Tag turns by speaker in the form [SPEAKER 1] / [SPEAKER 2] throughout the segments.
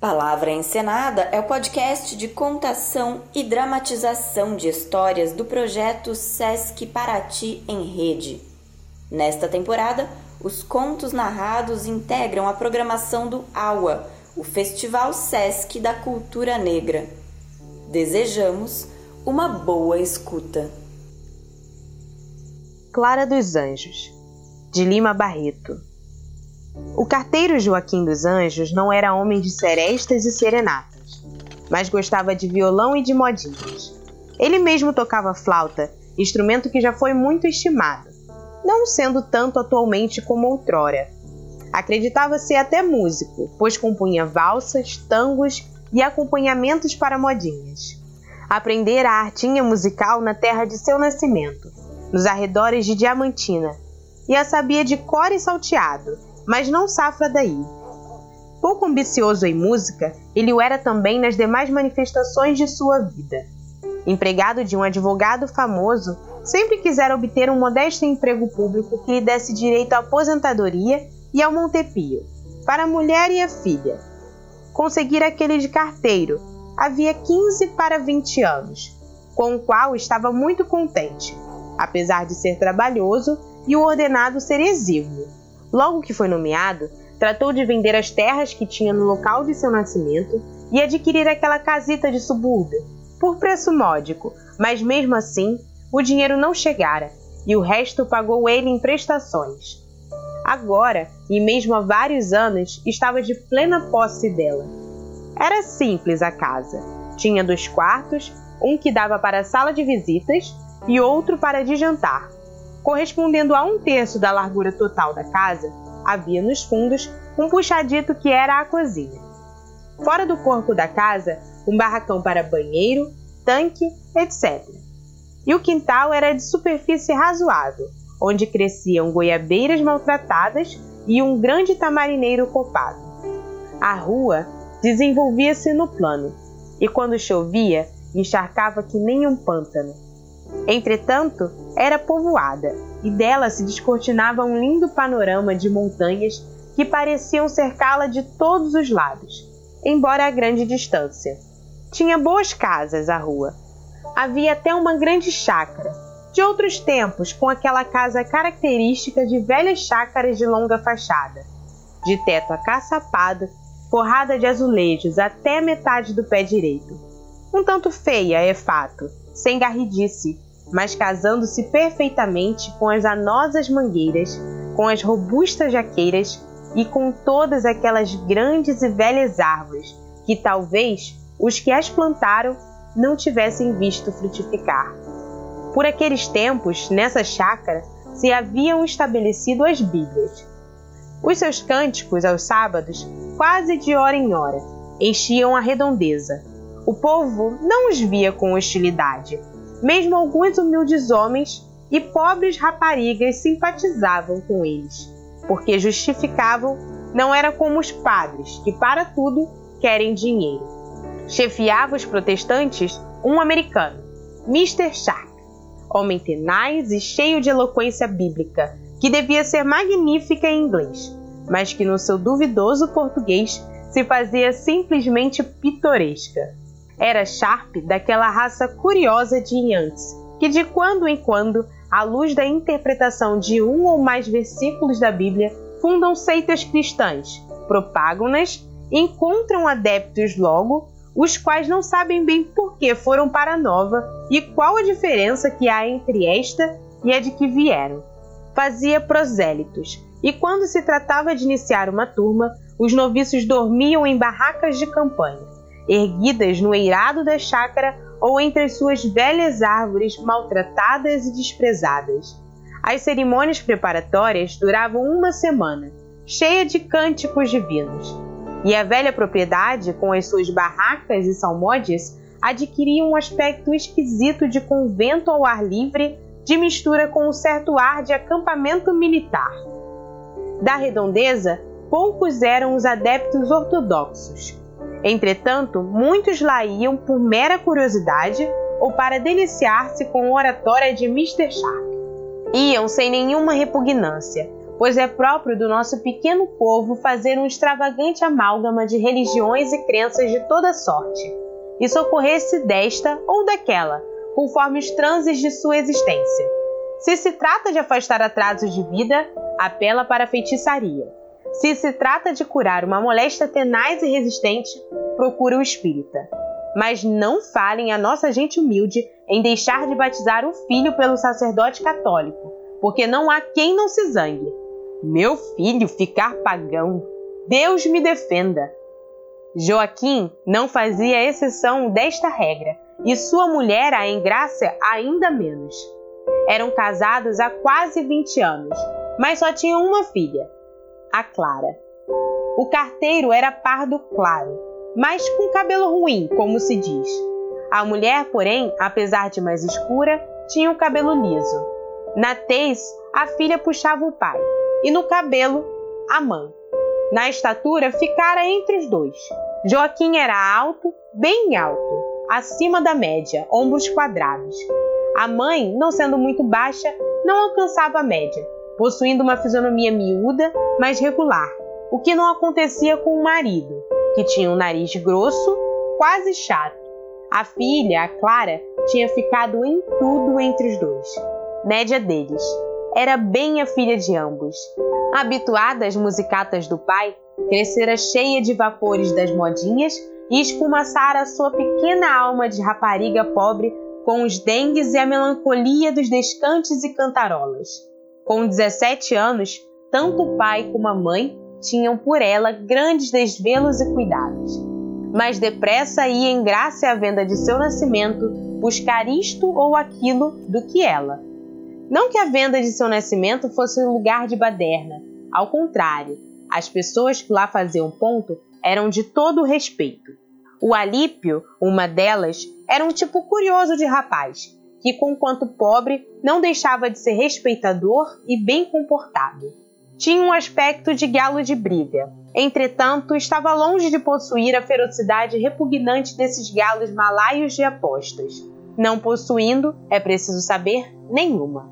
[SPEAKER 1] Palavra Encenada é o podcast de contação e dramatização de histórias do projeto Sesc Paraty em Rede. Nesta temporada, os contos narrados integram a programação do AUA, o Festival Sesc da Cultura Negra. Desejamos uma boa escuta.
[SPEAKER 2] Clara dos Anjos, de Lima Barreto. O carteiro Joaquim dos Anjos não era homem de serestas e serenatas, mas gostava de violão e de modinhas. Ele mesmo tocava flauta, instrumento que já foi muito estimado, não sendo tanto atualmente como outrora. Acreditava ser até músico, pois compunha valsas, tangos e acompanhamentos para modinhas. Aprendera a artinha musical na terra de seu nascimento, nos arredores de Diamantina, e a sabia de cor e salteado, mas não safra daí. Pouco ambicioso em música, ele o era também nas demais manifestações de sua vida. Empregado de um advogado famoso, sempre quisera obter um modesto emprego público que lhe desse direito à aposentadoria e ao Montepio, para a mulher e a filha. Conseguira aquele de carteiro, havia 15 para 20 anos, com o qual estava muito contente, apesar de ser trabalhoso e o ordenado ser exíguo. Logo que foi nomeado, tratou de vender as terras que tinha no local de seu nascimento e adquirir aquela casita de subúrbio, por preço módico, mas mesmo assim o dinheiro não chegara e o resto pagou ele em prestações. Agora, e mesmo há vários anos, estava de plena posse dela. Era simples a casa. Tinha dois quartos, um que dava para a sala de visitas e outro para de jantar, correspondendo a um terço da largura total da casa, havia nos fundos um puxadito que era a cozinha. Fora do corpo da casa, um barracão para banheiro, tanque, etc. E o quintal era de superfície razoável, onde cresciam goiabeiras maltratadas e um grande tamarineiro copado. A rua desenvolvia-se no plano, e quando chovia, encharcava que nem um pântano. Entretanto, era povoada, e dela se descortinava um lindo panorama de montanhas que pareciam cercá-la de todos os lados, embora a grande distância. Tinha boas casas a rua. Havia até uma grande chácara, de outros tempos, com aquela casa característica de velhas chácaras de longa fachada, de teto acaçapado, forrada de azulejos até metade do pé direito. Um tanto feia, é fato, sem garridice, mas casando-se perfeitamente com as anosas mangueiras, com as robustas jaqueiras e com todas aquelas grandes e velhas árvores que talvez os que as plantaram não tivessem visto frutificar. Por aqueles tempos, nessa chácara, se haviam estabelecido as Bíblias. Os seus cânticos aos sábados, quase de hora em hora, enchiam a redondeza. O povo não os via com hostilidade, mesmo alguns humildes homens e pobres raparigas simpatizavam com eles, porque justificavam não era como os padres, que para tudo querem dinheiro. Chefiava os protestantes um americano, Mr. Sharp, homem tenaz e cheio de eloquência bíblica, que devia ser magnífica em inglês, mas que no seu duvidoso português se fazia simplesmente pitoresca. Era Sharp daquela raça curiosa de Yankees, que de quando em quando, à luz da interpretação de um ou mais versículos da Bíblia, fundam seitas cristãs, propagam-nas, encontram adeptos logo, os quais não sabem bem por que foram para a nova e qual a diferença que há entre esta e a de que vieram. Fazia prosélitos, e quando se tratava de iniciar uma turma, os noviços dormiam em barracas de campanha erguidas no eirado da chácara ou entre as suas velhas árvores maltratadas e desprezadas. As cerimônias preparatórias duravam uma semana, cheia de cânticos divinos. E a velha propriedade, com as suas barracas e salmódias, adquiria um aspecto esquisito de convento ao ar livre, de mistura com um certo ar de acampamento militar. Da redondeza, poucos eram os adeptos ortodoxos, Entretanto, muitos lá iam por mera curiosidade ou para deliciar-se com a oratória de Mr. Sharp. Iam sem nenhuma repugnância, pois é próprio do nosso pequeno povo fazer um extravagante amálgama de religiões e crenças de toda sorte, e socorrer-se desta ou daquela, conforme os transes de sua existência. Se se trata de afastar atrasos de vida, apela para a feitiçaria. Se se trata de curar uma moléstia tenaz e resistente, procura o espírita. Mas não falem a nossa gente humilde em deixar de batizar o filho pelo sacerdote católico, porque não há quem não se zangue. Meu filho ficar pagão. Deus me defenda. Joaquim não fazia exceção desta regra, e sua mulher, a Engrácia, ainda menos. Eram casados há quase 20 anos, mas só tinham uma filha, a Clara. O carteiro era pardo claro, mas com cabelo ruim, como se diz. A mulher, porém, apesar de mais escura, tinha o cabelo liso. Na tez, a filha puxava o pai, e no cabelo, a mãe. Na estatura, ficara entre os dois. Joaquim era alto, bem alto, acima da média, ombros quadrados. A mãe, não sendo muito baixa, não alcançava a média, possuindo uma fisionomia miúda, mas regular, o que não acontecia com o marido, que tinha um nariz grosso, quase chato. A filha, a Clara, tinha ficado em tudo entre os dois. Média deles. Era bem a filha de ambos. Habituada às musicatas do pai, crescera cheia de vapores das modinhas e esfumaçara sua pequena alma de rapariga pobre com os dengues e a melancolia dos descantes e cantarolas. Com 17 anos, tanto o pai como a mãe tinham por ela grandes desvelos e cuidados. Mas depressa ia em graça à venda de seu nascimento buscar isto ou aquilo do que ela. Não que a venda de seu nascimento fosse um lugar de baderna, ao contrário, as pessoas que lá faziam ponto eram de todo respeito. O Alípio, uma delas, era um tipo curioso de rapaz, que, conquanto pobre, não deixava de ser respeitador e bem comportado. Tinha um aspecto de galo de briga. Entretanto, estava longe de possuir a ferocidade repugnante desses galos malaios de apostas. Não possuindo, é preciso saber, nenhuma.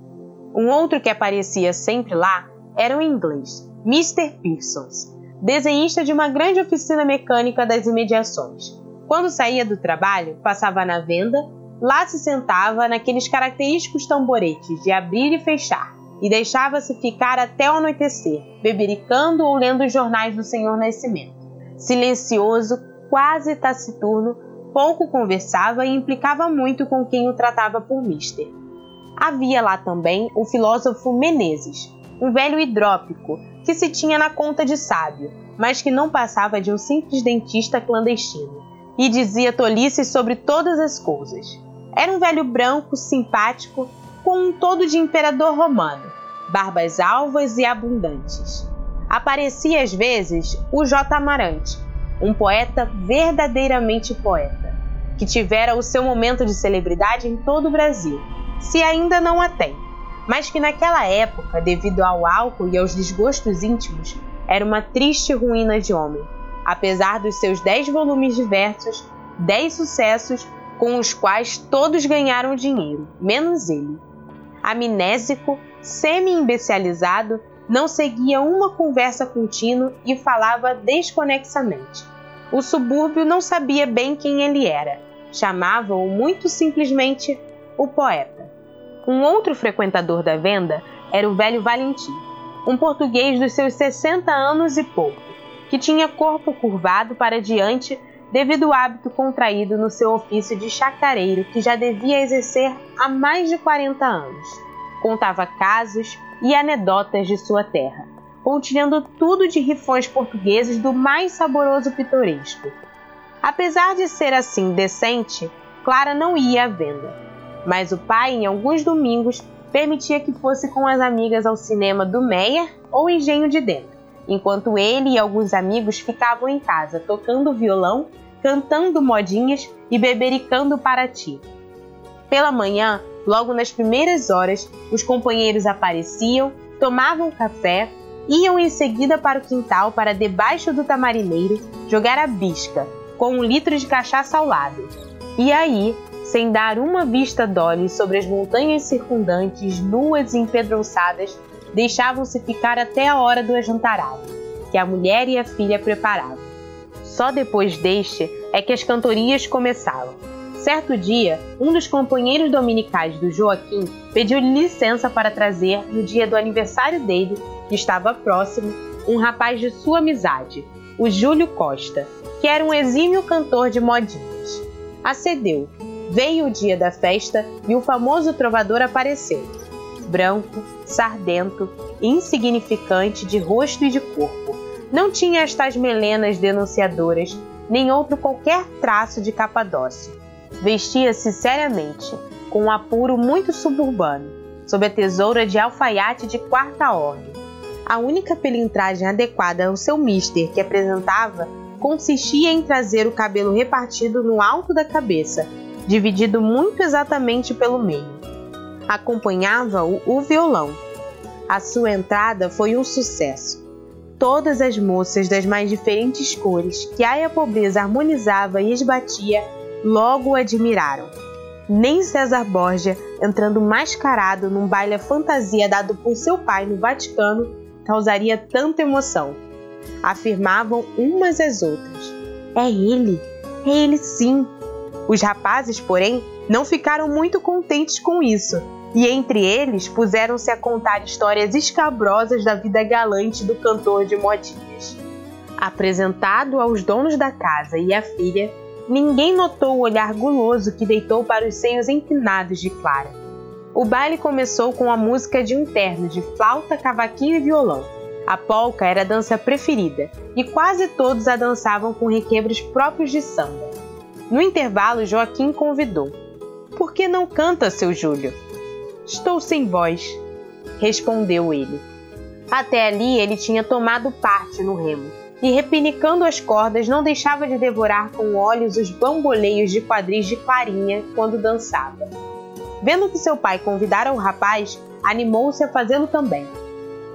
[SPEAKER 2] Um outro que aparecia sempre lá era o inglês, Mr. Pearsons, desenhista de uma grande oficina mecânica das imediações. Quando saía do trabalho, passava na venda Lá se sentava naqueles característicos tamboretes de abrir e fechar, e deixava-se ficar até o anoitecer, bebericando ou lendo os jornais do Senhor Nascimento. Silencioso, quase taciturno, pouco conversava e implicava muito com quem o tratava por mister. Havia lá também o filósofo Menezes, um velho hidrópico que se tinha na conta de sábio, mas que não passava de um simples dentista clandestino, e dizia tolices sobre todas as coisas. Era um velho branco, simpático, com um todo de imperador romano, barbas alvas e abundantes. Aparecia às vezes o J. Amarante, um poeta verdadeiramente poeta, que tivera o seu momento de celebridade em todo o Brasil, se ainda não a tem, mas que naquela época, devido ao álcool e aos desgostos íntimos, era uma triste ruína de homem, apesar dos seus dez volumes de versos, dez sucessos com os quais todos ganharam dinheiro, menos ele. Amnésico, semi-imbecializado, não seguia uma conversa contínua e falava desconexamente. O subúrbio não sabia bem quem ele era. Chamavam-o muito simplesmente o poeta. Um outro frequentador da venda era o velho Valentim, um português dos seus 60 anos e pouco, que tinha corpo curvado para diante devido ao hábito contraído no seu ofício de chacareiro que já devia exercer há mais de 40 anos. Contava casos e anedotas de sua terra, continhando tudo de rifões portugueses do mais saboroso pitoresco. Apesar de ser assim decente, Clara não ia à venda, mas o pai, em alguns domingos, permitia que fosse com as amigas ao cinema do Meyer ou Engenho de Dentro enquanto ele e alguns amigos ficavam em casa tocando violão, cantando modinhas e bebericando para ti. Pela manhã, logo nas primeiras horas, os companheiros apareciam, tomavam café, iam em seguida para o quintal para debaixo do tamarineiro jogar a bisca, com um litro de cachaça ao lado. E aí, sem dar uma vista d'olhos sobre as montanhas circundantes, nuas e empedronçadas, deixavam-se ficar até a hora do ajantarado, que a mulher e a filha preparavam. Só depois deste é que as cantorias começavam. Certo dia, um dos companheiros dominicais do Joaquim pediu-lhe licença para trazer, no dia do aniversário dele, que estava próximo, um rapaz de sua amizade, o Júlio Costa, que era um exímio cantor de modinhas. Acedeu. Veio o dia da festa e o famoso trovador apareceu. Branco, sardento, insignificante de rosto e de corpo. Não tinha estas melenas denunciadoras, nem outro qualquer traço de capadócio. Vestia-se seriamente, com um apuro muito suburbano, sob a tesoura de alfaiate de quarta ordem. A única pelintragem adequada ao seu mister que apresentava consistia em trazer o cabelo repartido no alto da cabeça, dividido muito exatamente pelo meio. Acompanhava-o o violão. A sua entrada foi um sucesso. Todas as moças das mais diferentes cores que a pobreza harmonizava e esbatia logo o admiraram. Nem César Borgia, entrando mascarado num baile fantasia dado por seu pai no Vaticano, causaria tanta emoção afirmavam umas às outras: É ele, é ele sim. Os rapazes, porém, não ficaram muito contentes com isso, e entre eles puseram-se a contar histórias escabrosas da vida galante do cantor de modinhas. Apresentado aos donos da casa e à filha, ninguém notou o olhar guloso que deitou para os seios empinados de Clara. O baile começou com a música de um terno de flauta, cavaquinho e violão. A polca era a dança preferida e quase todos a dançavam com requebros próprios de samba. No intervalo, Joaquim convidou: Por que não canta, seu Júlio? Estou sem voz, respondeu ele. Até ali ele tinha tomado parte no remo e, repinicando as cordas, não deixava de devorar com olhos os bamboleios de quadris de Clarinha quando dançava. Vendo que seu pai convidara o rapaz, animou-se a fazê-lo também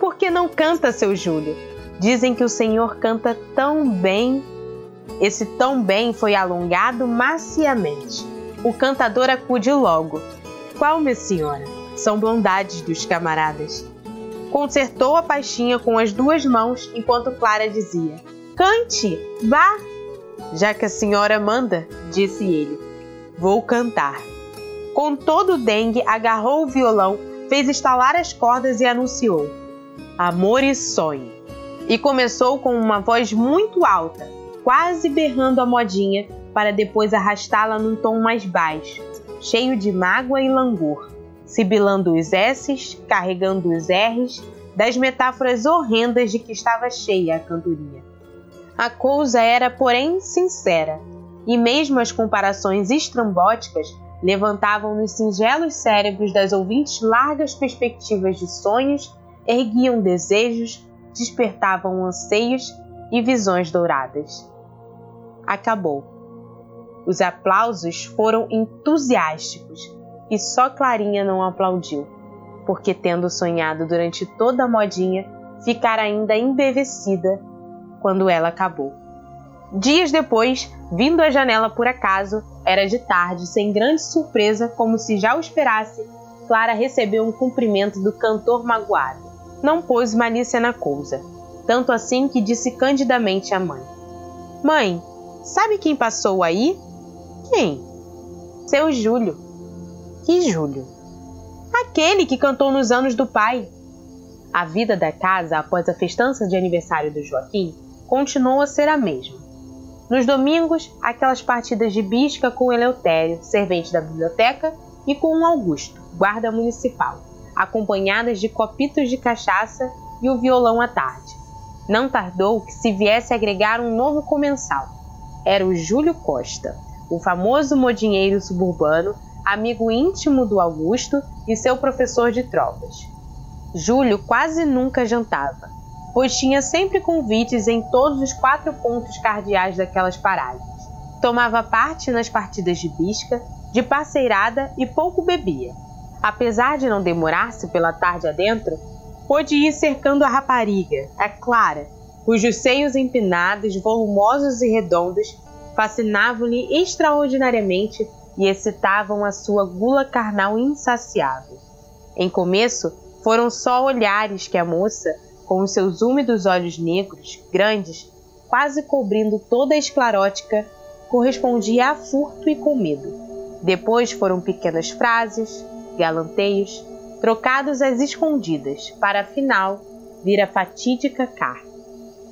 [SPEAKER 2] por que não canta, seu Júlio? Dizem que o Senhor canta tão bem. Esse tão bem foi alongado maciamente. O cantador acude logo. Qual, minha senhora? São bondades dos camaradas. Consertou a paixinha com as duas mãos enquanto Clara dizia: Cante, vá! Já que a senhora manda, disse ele, vou cantar. Com todo o dengue, agarrou o violão, fez estalar as cordas e anunciou: Amor e Sonho. E começou com uma voz muito alta, quase berrando a modinha, para depois arrastá-la num tom mais baixo, cheio de mágoa e langor, sibilando os S's, carregando os R's, das metáforas horrendas de que estava cheia a cantoria. A coisa era, porém, sincera, e mesmo as comparações estrambóticas levantavam nos singelos cérebros das ouvintes largas perspectivas de sonhos erguiam desejos, despertavam anseios e visões douradas. Acabou. Os aplausos foram entusiásticos e só Clarinha não aplaudiu, porque, tendo sonhado durante toda a modinha, ficara ainda embevecida quando ela acabou. Dias depois, vindo à janela por acaso, era de tarde, sem grande surpresa, como se já o esperasse, Clara recebeu um cumprimento do cantor magoado não pôs malícia na coisa, tanto assim que disse candidamente à mãe: Mãe, sabe quem passou aí? Quem? Seu Júlio. Que Júlio? Aquele que cantou nos anos do pai. A vida da casa após a festança de aniversário do Joaquim continuou a ser a mesma. Nos domingos, aquelas partidas de bisca com Eleutério, servente da biblioteca, e com Augusto, guarda municipal acompanhadas de copitos de cachaça e o violão à tarde. Não tardou que se viesse agregar um novo comensal. Era o Júlio Costa, o famoso modinheiro suburbano, amigo íntimo do Augusto e seu professor de trovas. Júlio quase nunca jantava, pois tinha sempre convites em todos os quatro pontos cardeais daquelas paragens. Tomava parte nas partidas de bisca, de parceirada e pouco bebia apesar de não demorar-se pela tarde adentro, pôde ir cercando a rapariga, a Clara, cujos seios empinados, volumosos e redondos fascinavam-lhe extraordinariamente e excitavam a sua gula carnal insaciável. Em começo, Foram só olhares que a moça, com os seus úmidos olhos negros, grandes, quase cobrindo toda a esclerótica, correspondia a furto e com medo. Depois foram pequenas frases, galanteios, trocados às escondidas, para afinal vir a fatídica carta.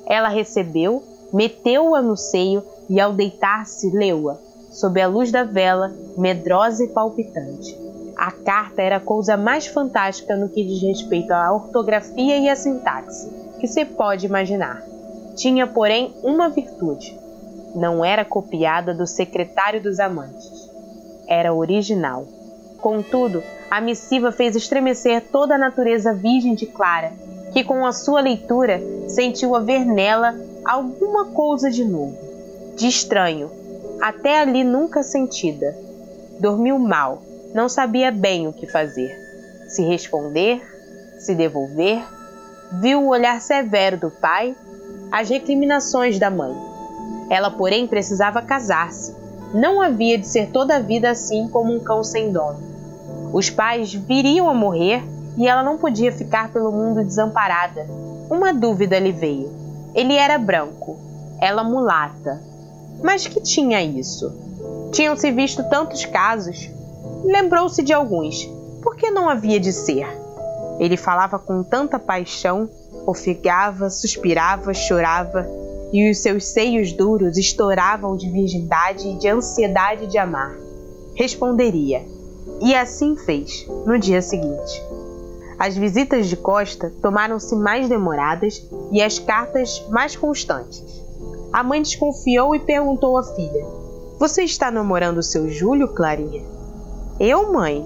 [SPEAKER 2] Ela recebeu, meteu-a no seio e, ao deitar-se, leu-a, sob a luz da vela, medrosa e palpitante. A carta era a coisa mais fantástica no que diz respeito à ortografia e à sintaxe que se pode imaginar. Tinha, porém, uma virtude: não era copiada do secretário dos amantes. Era original. Contudo, a missiva fez estremecer toda a natureza virgem de Clara, que com a sua leitura sentiu haver nela alguma coisa de novo, de estranho, até ali nunca sentida. Dormiu mal, não sabia bem o que fazer. Se responder, se devolver, viu o olhar severo do pai, as recriminações da mãe. Ela, porém, precisava casar-se. Não havia de ser toda a vida assim como um cão sem dono. Os pais viriam a morrer e ela não podia ficar pelo mundo desamparada. Uma dúvida lhe veio. Ele era branco, ela mulata. Mas que tinha isso? Tinham-se visto tantos casos. Lembrou-se de alguns. Por que não havia de ser? Ele falava com tanta paixão, ofegava, suspirava, chorava, e os seus seios duros estouravam de virgindade e de ansiedade de amar. Responderia. E assim fez, no dia seguinte. As visitas de Costa tomaram-se mais demoradas e as cartas mais constantes. A mãe desconfiou e perguntou à filha: Você está namorando o seu Júlio, Clarinha? Eu, mãe?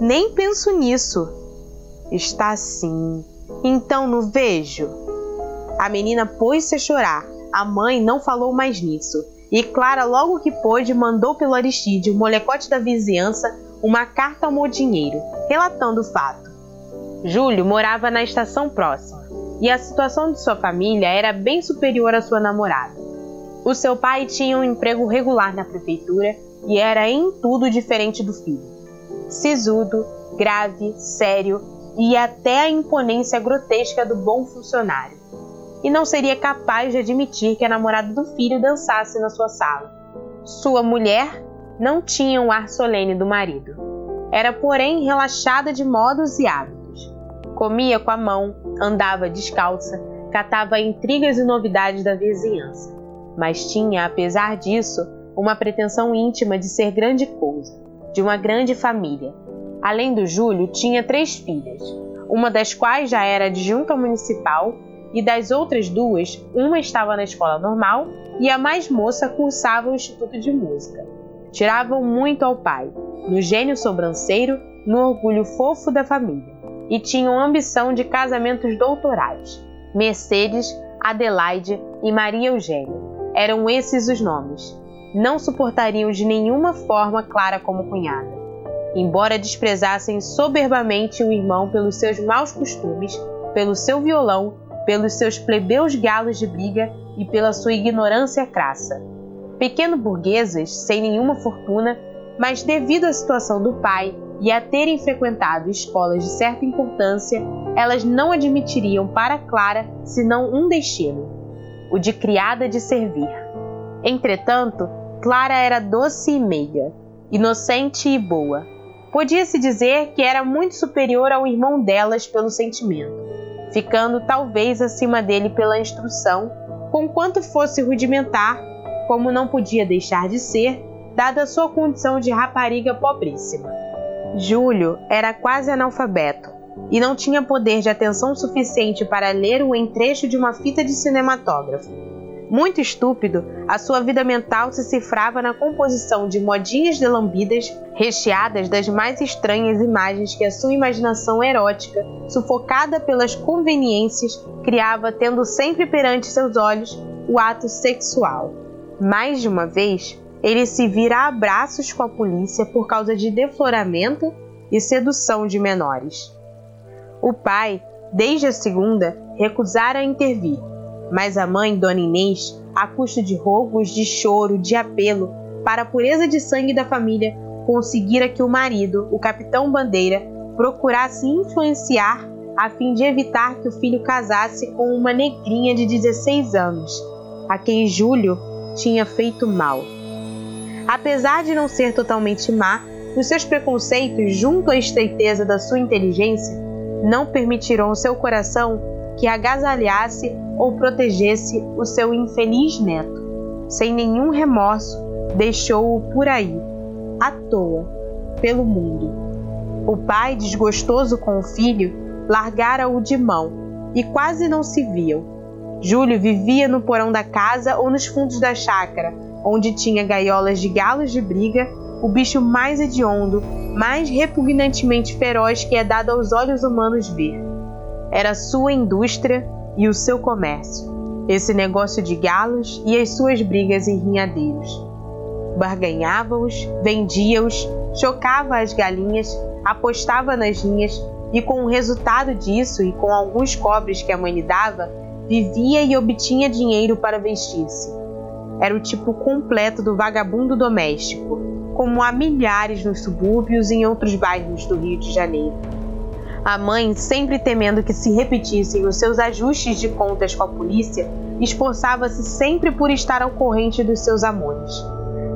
[SPEAKER 2] Nem penso nisso. Está sim. Então não vejo. A menina pôs-se a chorar. A mãe não falou mais nisso. E Clara, logo que pôde, mandou pelo Aristide, o molecote da vizinhança, uma carta ao modinheiro, relatando o fato. Júlio morava na estação próxima e a situação de sua família era bem superior à sua namorada. O seu pai tinha um emprego regular na prefeitura e era em tudo diferente do filho. Sisudo, grave, sério e até a imponência grotesca do bom funcionário. E não seria capaz de admitir que a namorada do filho dançasse na sua sala. Sua mulher não tinha o ar solene do marido. Era, porém, relaxada de modos e hábitos comia com a mão, andava descalça, catava intrigas e novidades da vizinhança, mas tinha, apesar disso, uma pretensão íntima de ser grande coisa, de uma grande família. Além do Júlio, tinha três filhas, uma das quais já era adjunta municipal e das outras duas, uma estava na escola normal e a mais moça cursava o Instituto de Música. Tiravam muito ao pai, no gênio sobranceiro, no orgulho fofo da família e tinham ambição de casamentos doutorais. Mercedes, Adelaide e Maria Eugênia. Eram esses os nomes. Não suportariam de nenhuma forma Clara como cunhada. Embora desprezassem soberbamente o irmão pelos seus maus costumes, pelo seu violão, pelos seus plebeus galos de briga e pela sua ignorância crassa. Pequeno burguesas, sem nenhuma fortuna, mas devido à situação do pai, e a terem frequentado escolas de certa importância, elas não admitiriam para Clara senão um destino: o de criada de servir. Entretanto, Clara era doce e meiga, inocente e boa. Podia-se dizer que era muito superior ao irmão delas pelo sentimento, ficando talvez acima dele pela instrução, conquanto fosse rudimentar, como não podia deixar de ser, dada sua condição de rapariga pobríssima. Júlio era quase analfabeto e não tinha poder de atenção suficiente para ler o entrecho de uma fita de cinematógrafo. Muito estúpido, a sua vida mental se cifrava na composição de modinhas delambidas, recheadas das mais estranhas imagens que a sua imaginação erótica, sufocada pelas conveniências, criava, tendo sempre perante seus olhos o ato sexual. Mais de uma vez, ele se vira a abraços com a polícia por causa de defloramento e sedução de menores. O pai, desde a segunda, recusara intervir, mas a mãe, Dona Inês, a custo de rogos, de choro, de apelo, para a pureza de sangue da família, conseguira que o marido, o capitão Bandeira, procurasse influenciar a fim de evitar que o filho casasse com uma negrinha de 16 anos, a quem Júlio tinha feito mal. Apesar de não ser totalmente má, os seus preconceitos, junto à estreiteza da sua inteligência, não permitirão ao seu coração que agasalhasse ou protegesse o seu infeliz neto. Sem nenhum remorso, deixou-o por aí, à toa, pelo mundo. O pai, desgostoso com o filho, largara-o de mão e quase não se viam. Júlio vivia no porão da casa ou nos fundos da chácara, onde tinha gaiolas de galos de briga, o bicho mais hediondo, mais repugnantemente feroz que é dado aos olhos humanos ver. Era sua indústria e o seu comércio, esse negócio de galos e as suas brigas em rinhadeiros. Barganhava-os, vendia-os, chocava as galinhas, apostava nas linhas e, com o resultado disso e com alguns cobres que a mãe lhe dava, vivia e obtinha dinheiro para vestir-se. Era o tipo completo do vagabundo doméstico, como há milhares nos subúrbios e em outros bairros do Rio de Janeiro. A mãe, sempre temendo que se repetissem os seus ajustes de contas com a polícia, esforçava-se sempre por estar ao corrente dos seus amores.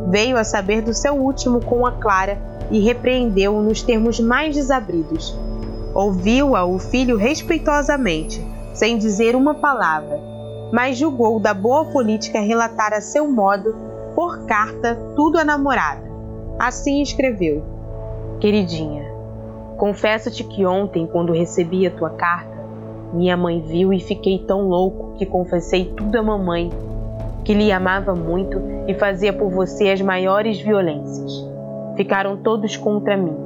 [SPEAKER 2] Veio a saber do seu último com a Clara e repreendeu-o nos termos mais desabridos. Ouviu-a o filho respeitosamente, sem dizer uma palavra, mas julgou da boa política relatar a seu modo, por carta, tudo à namorada. Assim escreveu: Queridinha, confesso-te que ontem, quando recebi a tua carta, minha mãe viu e fiquei tão louco que confessei tudo à mamãe, que lhe amava muito e fazia por você as maiores violências. Ficaram todos contra mim.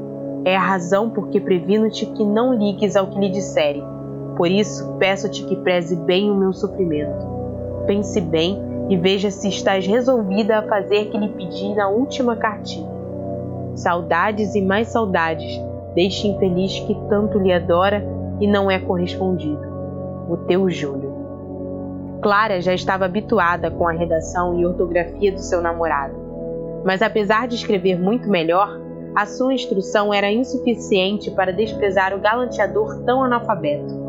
[SPEAKER 2] É a razão por que previno-te que não ligues ao que lhe disserem. Por isso, peço-te que preze bem o meu sofrimento. Pense bem e veja se estás resolvida a fazer que lhe pedi na última cartinha. Saudades e mais saudades deste infeliz que tanto lhe adora e não é correspondido. O teu Júlio. Clara já estava habituada com a redação e ortografia do seu namorado, mas apesar de escrever muito melhor, a sua instrução era insuficiente para desprezar o galanteador tão analfabeto.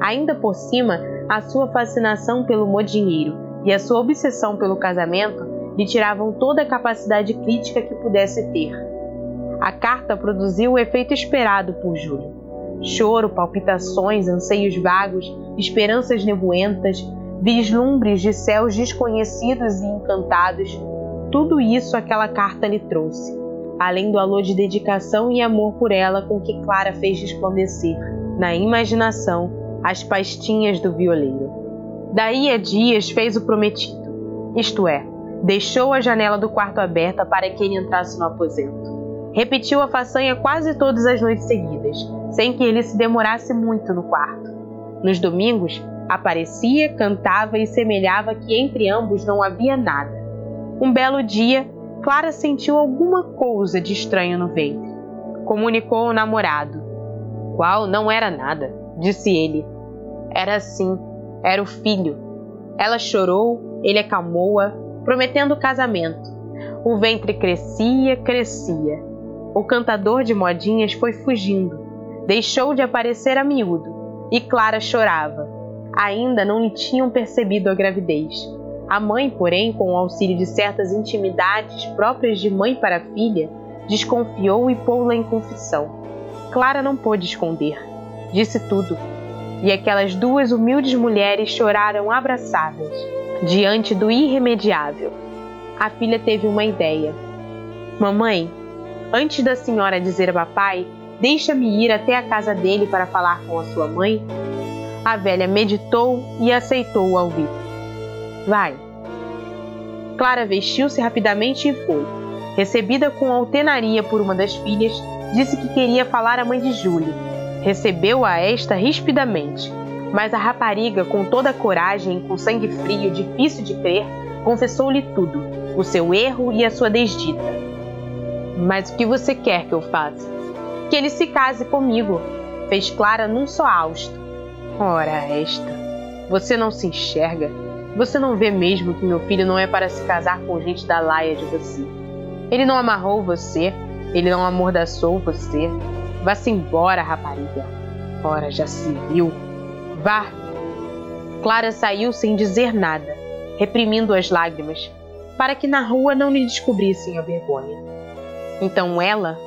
[SPEAKER 2] Ainda por cima, a sua fascinação pelo modinheiro e a sua obsessão pelo casamento lhe tiravam toda a capacidade crítica que pudesse ter. A carta produziu o efeito esperado por Júlio. Choro, palpitações, anseios vagos, esperanças nevoentas, vislumbres de céus desconhecidos e encantados, tudo isso aquela carta lhe trouxe, além do alô de dedicação e amor por ela com que Clara fez resplandecer, na imaginação, as pastinhas do violeiro. Daí a dias fez o prometido, isto é, deixou a janela do quarto aberta para que ele entrasse no aposento. Repetiu a façanha quase todas as noites seguidas, sem que ele se demorasse muito no quarto. Nos domingos, aparecia, cantava e semelhava que entre ambos não havia nada. Um belo dia, Clara sentiu alguma coisa de estranho no ventre. Comunicou ao namorado. Qual não era nada, disse ele. Era assim, era o filho. Ela chorou, ele acalmou-a, prometendo o casamento. O ventre crescia, crescia o cantador de modinhas foi fugindo. Deixou de aparecer a miúdo e Clara chorava. Ainda não lhe tinham percebido a gravidez. A mãe, porém, com o auxílio de certas intimidades próprias de mãe para filha, desconfiou e pô-la em confissão. Clara não pôde esconder. Disse tudo. E aquelas duas humildes mulheres choraram abraçadas, diante do irremediável. A filha teve uma ideia. Mamãe, Antes da senhora dizer a papai, deixa-me ir até a casa dele para falar com a sua mãe. A velha meditou e aceitou o alvito. Vai. Clara vestiu-se rapidamente e foi. Recebida com altenaria por uma das filhas, disse que queria falar à mãe de Júlio. Recebeu-a esta rispidamente, mas a rapariga, com toda a coragem e com sangue frio, difícil de crer, confessou-lhe tudo, o seu erro e a sua desdita. Mas o que você quer que eu faça? Que ele se case comigo, fez Clara num só hausto. Ora, esta, você não se enxerga? Você não vê mesmo que meu filho não é para se casar com gente da laia de você? Ele não amarrou você, ele não amordaçou você. Vá-se embora, rapariga. fora, já se viu. Vá! Clara saiu sem dizer nada, reprimindo as lágrimas, para que na rua não lhe descobrissem a vergonha. Então ela,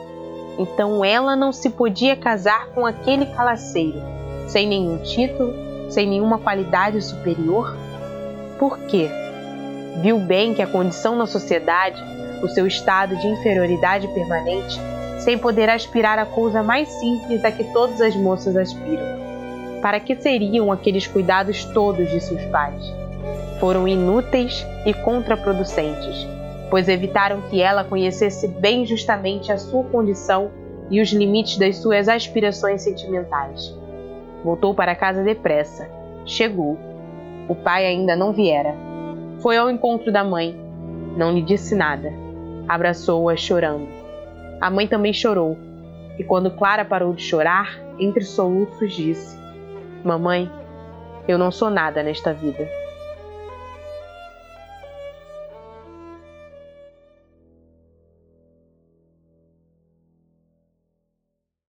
[SPEAKER 2] então ela não se podia casar com aquele calaceiro, sem nenhum título, sem nenhuma qualidade superior? Por quê? Viu bem que a condição na sociedade, o seu estado de inferioridade permanente, sem poder aspirar a coisa mais simples a que todas as moças aspiram. Para que seriam aqueles cuidados todos de seus pais? Foram inúteis e contraproducentes pois evitaram que ela conhecesse bem justamente a sua condição e os limites das suas aspirações sentimentais. Voltou para casa depressa. Chegou. O pai ainda não viera. Foi ao encontro da mãe. Não lhe disse nada. Abraçou-a chorando. A mãe também chorou. E quando Clara parou de chorar, entre soluços disse: Mamãe, eu não sou nada nesta vida.